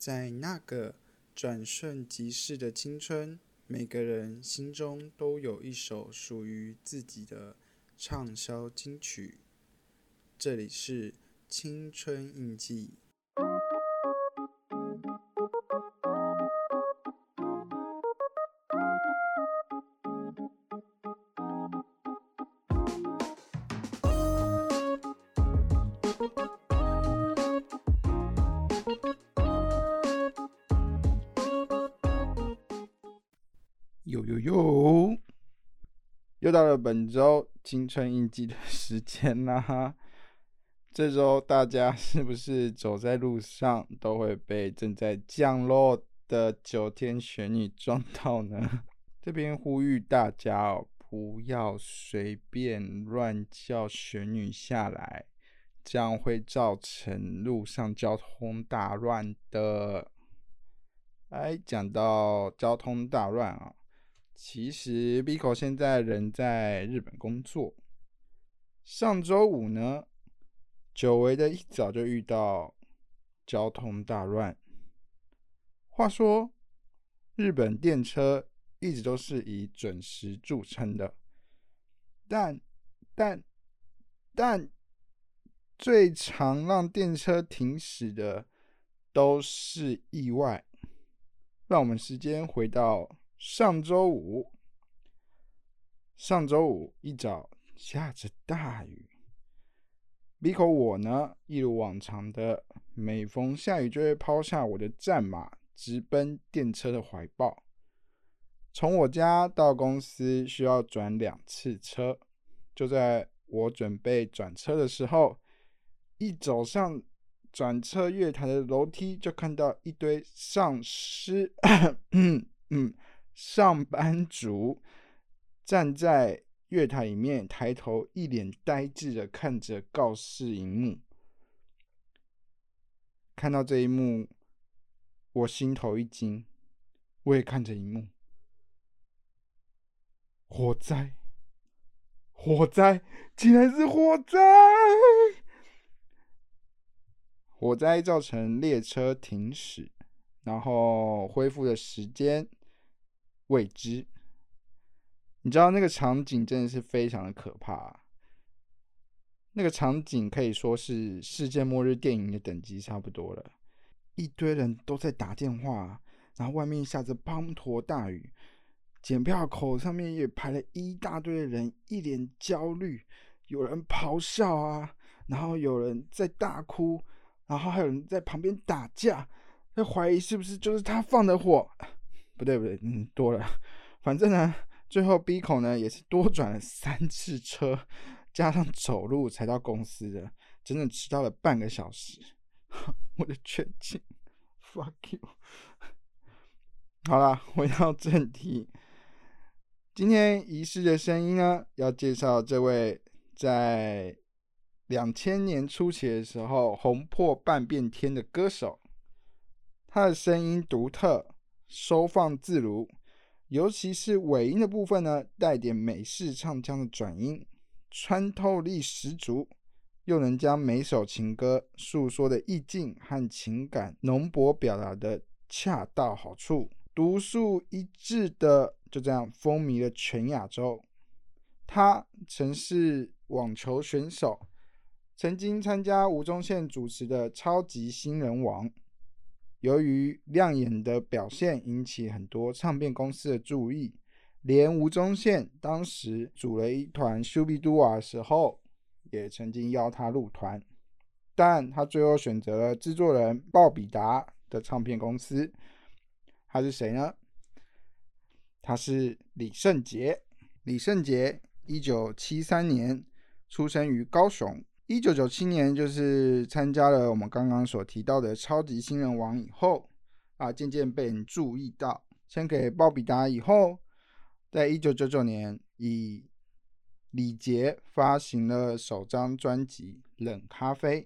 在那个转瞬即逝的青春，每个人心中都有一首属于自己的畅销金曲。这里是青春印记。有有有，又到了本周青春印记的时间啦！这周大家是不是走在路上都会被正在降落的九天玄女撞到呢？这边呼吁大家哦，不要随便乱叫玄女下来，这样会造成路上交通大乱的。哎，讲到交通大乱啊！其实 Biko 现在人在日本工作。上周五呢，久违的一早就遇到交通大乱。话说，日本电车一直都是以准时著称的，但但但最常让电车停驶的都是意外。让我们时间回到。上周五，上周五一早下着大雨。b 口我呢，一如往常的，每逢下雨就会抛下我的战马，直奔电车的怀抱。从我家到公司需要转两次车，就在我准备转车的时候，一走上转车月台的楼梯，就看到一堆丧尸。上班族站在月台里面，抬头一脸呆滞的看着告示荧幕。看到这一幕，我心头一惊。我也看着荧幕，火灾！火灾！竟然是火灾！火灾造成列车停驶，然后恢复的时间。未知，你知道那个场景真的是非常的可怕。那个场景可以说是世界末日电影的等级差不多了。一堆人都在打电话，然后外面下着滂沱大雨，检票口上面也排了一大堆的人，一脸焦虑，有人咆哮啊，然后有人在大哭，然后还有人在旁边打架，在怀疑是不是就是他放的火。不对不对，嗯，多了。反正呢，最后 B 口呢也是多转了三次车，加上走路才到公司的，整整迟到了半个小时。我的全勤，fuck you。好了，回到正题，今天仪式的声音呢，要介绍这位在两千年初期的时候红破半边天的歌手，他的声音独特。收放自如，尤其是尾音的部分呢，带点美式唱腔的转音，穿透力十足，又能将每首情歌诉说的意境和情感浓薄表达的恰到好处，独树一帜的就这样风靡了全亚洲。他曾是网球选手，曾经参加吴宗宪主持的《超级新人王》。由于亮眼的表现引起很多唱片公司的注意，连吴宗宪当时组了一团 Shubidua 的时候，也曾经邀他入团，但他最后选择了制作人鲍比达的唱片公司。他是谁呢？他是李圣杰。李圣杰，一九七三年出生于高雄。一九九七年，就是参加了我们刚刚所提到的超级新人王以后，啊，渐渐被人注意到，签给鲍比达以后，在一九九九年以李杰发行了首张专辑《冷咖啡》，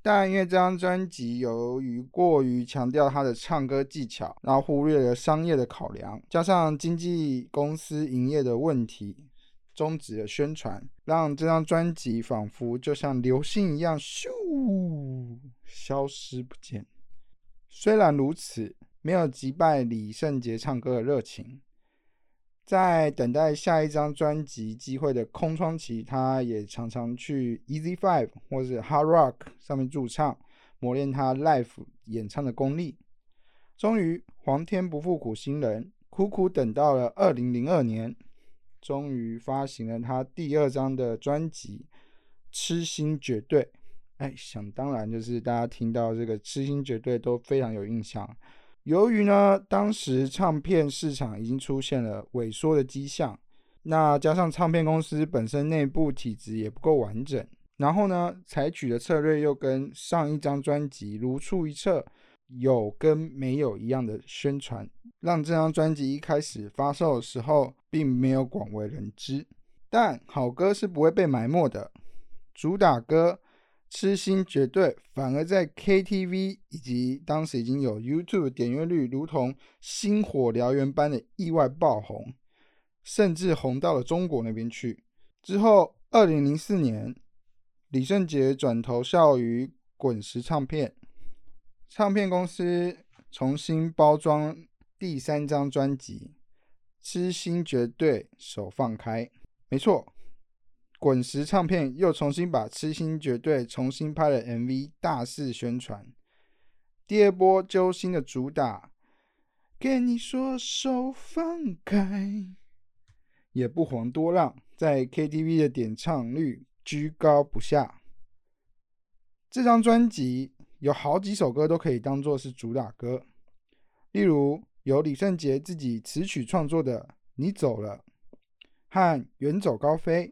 但因为这张专辑由于过于强调他的唱歌技巧，然后忽略了商业的考量，加上经纪公司营业的问题。终止了宣传，让这张专辑仿佛就像流星一样咻消失不见。虽然如此，没有击败李圣杰唱歌的热情。在等待下一张专辑机会的空窗期，他也常常去 Easy Five 或是 Hard Rock 上面驻唱，磨练他 Live 演唱的功力。终于，皇天不负苦心人，苦苦等到了二零零二年，终于发行了他第二张的专辑《痴心绝对》。哎，想当然就是大家听到这个《痴心绝对》都非常有印象。由于呢，当时唱片市场已经出现了萎缩的迹象，那加上唱片公司本身内部体制也不够完整，然后呢，采取的策略又跟上一张专辑如出一辙，有跟没有一样的宣传，让这张专辑一开始发售的时候并没有广为人知。但好歌是不会被埋没的，主打歌。痴心绝对，反而在 KTV 以及当时已经有 YouTube 点阅率如同星火燎原般的意外爆红，甚至红到了中国那边去。之后，二零零四年，李圣杰转投效于滚石唱片，唱片公司重新包装第三张专辑《痴心绝对》，手放开，没错。滚石唱片又重新把《痴心绝对》重新拍了 MV，大肆宣传。第二波揪心的主打，跟你说手放开，也不遑多让，在 KTV 的点唱率居高不下。这张专辑有好几首歌都可以当做是主打歌，例如由李圣杰自己词曲创作的《你走了》和《远走高飞》。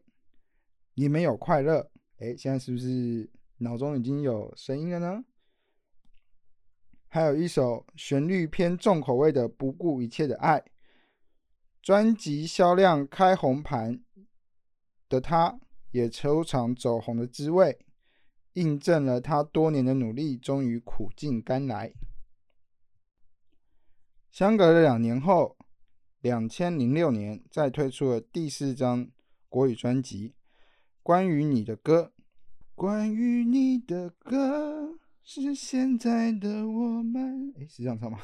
你没有快乐，哎，现在是不是脑中已经有声音了呢？还有一首旋律偏重口味的《不顾一切的爱》，专辑销量开红盘的他，也愁尝走红的滋味，印证了他多年的努力终于苦尽甘来。相隔了两年后，两千零六年再推出了第四张国语专辑。关于你的歌，关于你的歌，是现在的我们。哎，是这样唱吗？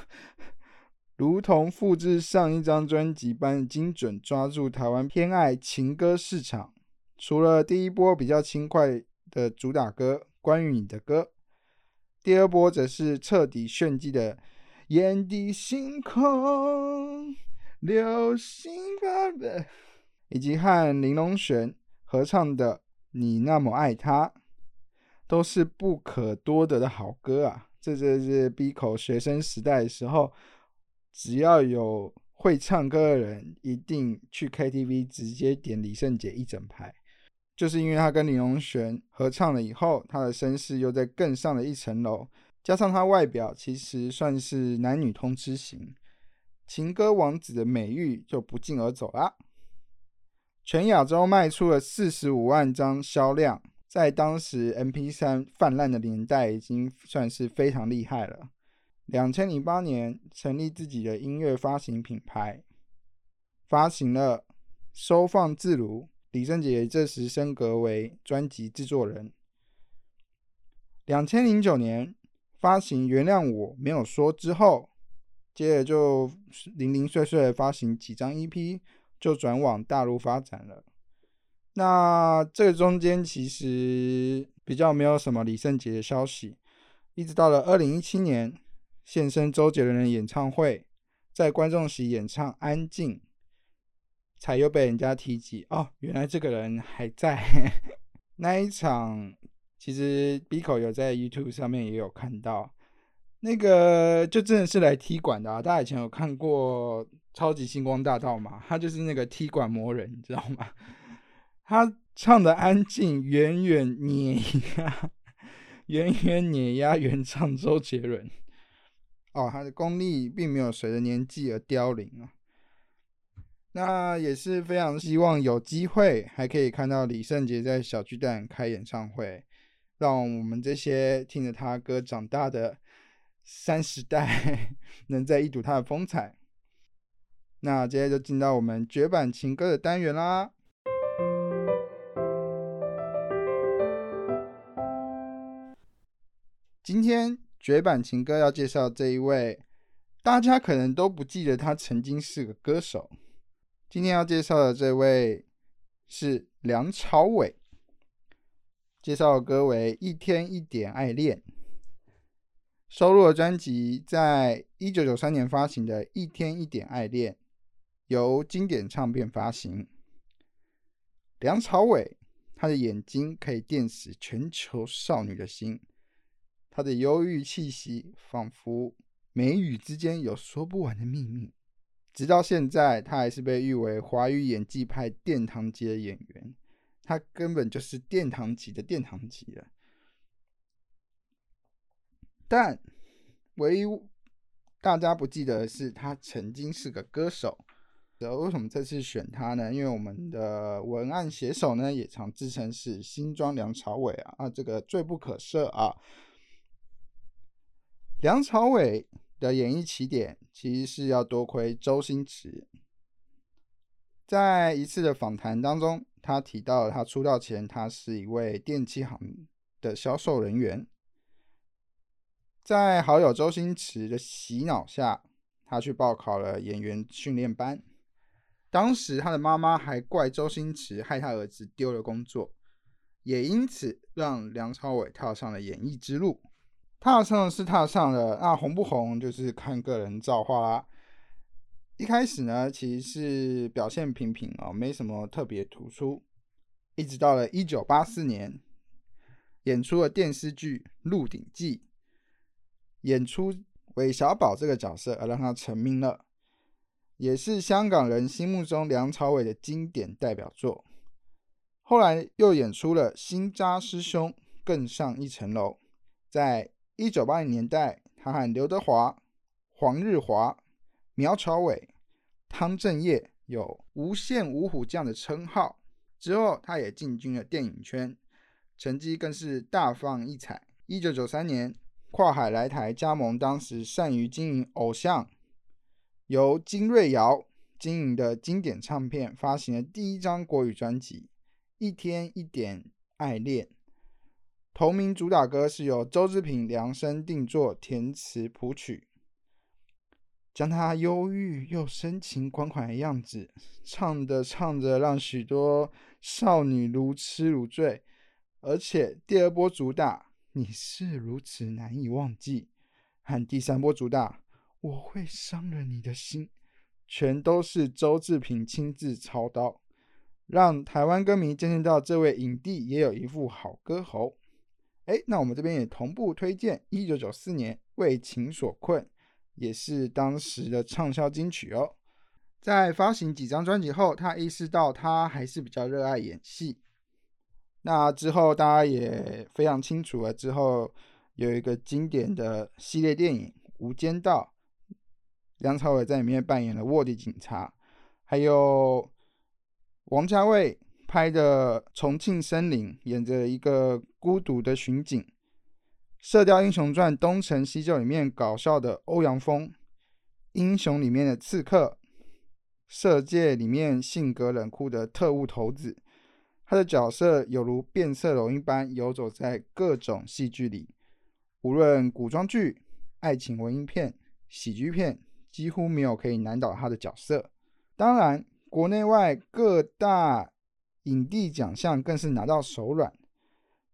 如同复制上一张专辑般精准抓住台湾偏爱情歌市场。除了第一波比较轻快的主打歌《关于你的歌》，第二波则是彻底炫技的《眼底星空》、流星般的，以及和林隆璇。合唱的《你那么爱他》都是不可多得的好歌啊！这就是 B 口学生时代的时候，只要有会唱歌的人，一定去 KTV 直接点李圣杰一整排。就是因为他跟李荣璇合唱了以后，他的声势又在更上了一层楼，加上他外表其实算是男女通吃型，情歌王子的美誉就不胫而走啦。全亚洲卖出了四十五万张销量，在当时 MP3 泛滥的年代，已经算是非常厉害了。两千零八年成立自己的音乐发行品牌，发行了《收放自如》，李圣杰这时升格为专辑制作人。两千零九年发行《原谅我没有说》之后，接着就零零碎碎发行几张 EP。就转往大陆发展了。那这中间其实比较没有什么李圣杰的消息，一直到了二零一七年现身周杰伦的演唱会，在观众席演唱《安静》，才又被人家提及哦，原来这个人还在。那一场其实 Biko 有在 YouTube 上面也有看到，那个就真的是来踢馆的啊！大家以前有看过。超级星光大道嘛，他就是那个踢馆魔人，你知道吗？他唱的安静，远远碾压，远远碾压原唱周杰伦。哦，他的功力并没有随着年纪而凋零啊。那也是非常希望有机会还可以看到李圣杰在小巨蛋开演唱会，让我们这些听着他歌长大的三十代 能再一睹他的风采。那接着就进到我们绝版情歌的单元啦。今天绝版情歌要介绍这一位，大家可能都不记得他曾经是个歌手。今天要介绍的这位是梁朝伟，介绍的歌为《一天一点爱恋》，收录的专辑在一九九三年发行的《一天一点爱恋》，由经典唱片发行。梁朝伟，他的眼睛可以电死全球少女的心。他的忧郁气息，仿佛眉宇之间有说不完的秘密。直到现在，他还是被誉为华语演技派殿堂级的演员。他根本就是殿堂级的殿堂级了。但唯一大家不记得的是，他曾经是个歌手。为什么这次选他呢？因为我们的文案写手呢，也常自称是新装梁朝伟啊，啊，这个罪不可赦啊。梁朝伟的演艺起点其实是要多亏周星驰。在一次的访谈当中，他提到他出道前他是一位电器行的销售人员，在好友周星驰的洗脑下，他去报考了演员训练班。当时他的妈妈还怪周星驰害他儿子丢了工作，也因此让梁朝伟跳上了演艺之路。踏上是踏上了，那红不红就是看个人造化啦。一开始呢，其实是表现平平哦，没什么特别突出。一直到了一九八四年，演出了电视剧《鹿鼎记》，演出韦小宝这个角色，而让他成名了，也是香港人心目中梁朝伟的经典代表作。后来又演出了《新扎师兄》，更上一层楼，在。一九八零年代，他和刘德华、黄日华、苗侨伟、汤镇业有“无线五虎将”的称号。之后，他也进军了电影圈，成绩更是大放异彩。一九九三年，跨海来台加盟当时善于经营偶像、由金瑞瑶经营的经典唱片，发行了第一张国语专辑《一天一点爱恋》。同名主打歌是由周志平量身定做、填词谱曲，将他忧郁又深情款款的样子唱着唱着，让许多少女如痴如醉。而且第二波主打《你是如此难以忘记》和第三波主打《我会伤了你的心》，全都是周志平亲自操刀，让台湾歌迷见证到这位影帝也有一副好歌喉。哎，那我们这边也同步推荐一九九四年《为情所困》，也是当时的畅销金曲哦。在发行几张专辑后，他意识到他还是比较热爱演戏。那之后大家也非常清楚了，之后有一个经典的系列电影《无间道》，梁朝伟在里面扮演了卧底警察，还有王家卫。拍的《重庆森林》，演着一个孤独的巡警；《射雕英雄传》东成西就里面搞笑的欧阳锋；《英雄》里面的刺客；《色戒》里面性格冷酷的特务头子。他的角色犹如变色龙一般游走在各种戏剧里，无论古装剧、爱情文艺片、喜剧片，几乎没有可以难倒他的角色。当然，国内外各大。影帝奖项更是拿到手软，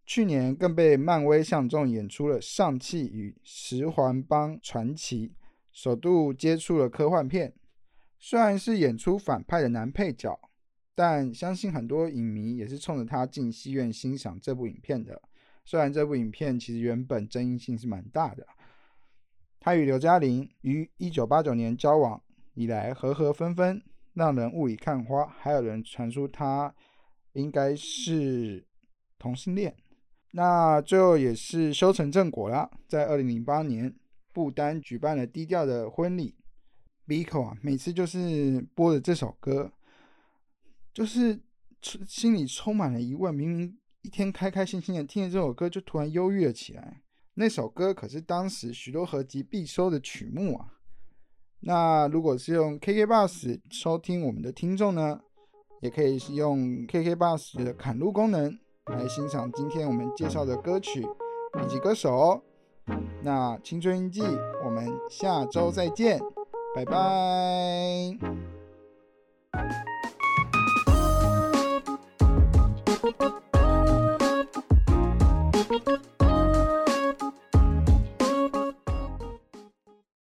去年更被漫威相中演出了《上汽与十环帮传奇》，首度接触了科幻片。虽然是演出反派的男配角，但相信很多影迷也是冲着他进戏院欣赏这部影片的。虽然这部影片其实原本争议性是蛮大的，他与刘嘉玲于一九八九年交往以来和和分分，让人雾里看花，还有人传出他。应该是同性恋，那最后也是修成正果了。在二零零八年，不丹举办了低调的婚礼。Biko 啊，每次就是播的这首歌，就是心里充满了疑问。明明一天开开心心的听着这首歌，就突然忧郁了起来。那首歌可是当时许多合集必收的曲目啊。那如果是用 KK Bus 收听我们的听众呢？也可以是用 kk bus 的砍路功能来欣赏今天我们介绍的歌曲以及歌手那青春印记我们下周再见拜拜。